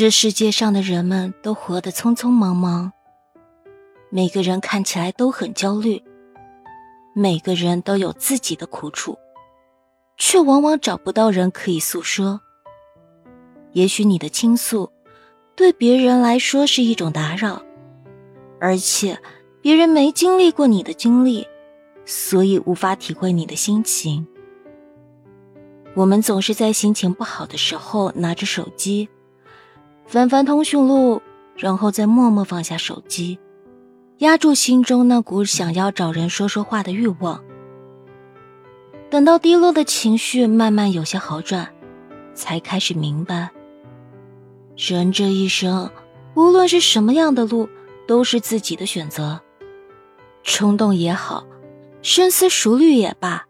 这世界上的人们都活得匆匆忙忙，每个人看起来都很焦虑，每个人都有自己的苦楚，却往往找不到人可以诉说。也许你的倾诉，对别人来说是一种打扰，而且别人没经历过你的经历，所以无法体会你的心情。我们总是在心情不好的时候拿着手机，翻翻通讯录，然后再默默放下手机，压住心中那股想要找人说说话的欲望。等到低落的情绪慢慢有些好转，才开始明白，人这一生，无论是什么样的路，都是自己的选择。冲动也好，深思熟虑也罢，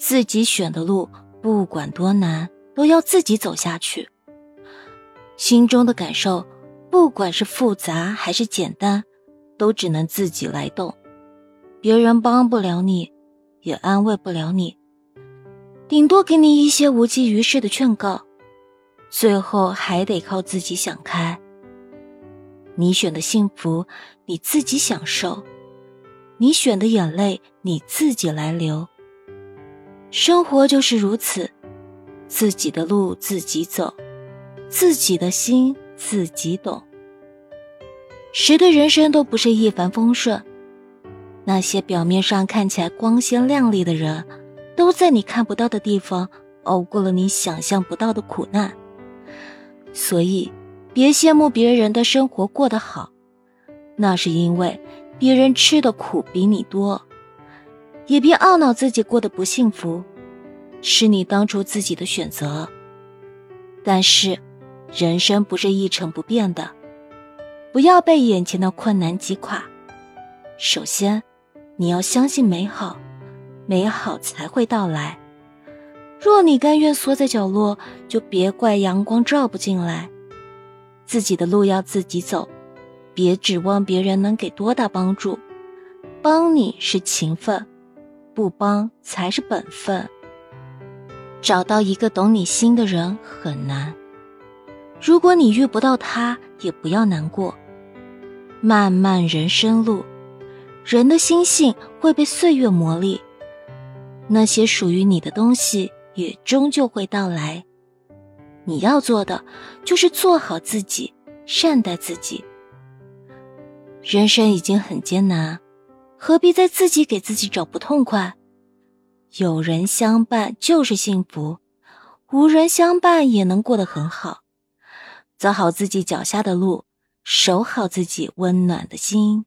自己选的路。不管多难，都要自己走下去。心中的感受，不管是复杂还是简单，都只能自己来动。别人帮不了你，也安慰不了你，顶多给你一些无济于事的劝告。最后还得靠自己想开。你选的幸福，你自己享受；你选的眼泪，你自己来流。生活就是如此，自己的路自己走，自己的心自己懂。谁的人生都不是一帆风顺，那些表面上看起来光鲜亮丽的人，都在你看不到的地方熬过了你想象不到的苦难。所以，别羡慕别人的生活过得好，那是因为别人吃的苦比你多。也别懊恼自己过得不幸福，是你当初自己的选择。但是，人生不是一成不变的，不要被眼前的困难击垮。首先，你要相信美好，美好才会到来。若你甘愿缩在角落，就别怪阳光照不进来。自己的路要自己走，别指望别人能给多大帮助。帮你是情分。不帮才是本分。找到一个懂你心的人很难，如果你遇不到他，也不要难过。漫漫人生路，人的心性会被岁月磨砺，那些属于你的东西也终究会到来。你要做的就是做好自己，善待自己。人生已经很艰难。何必再自己给自己找不痛快？有人相伴就是幸福，无人相伴也能过得很好。走好自己脚下的路，守好自己温暖的心。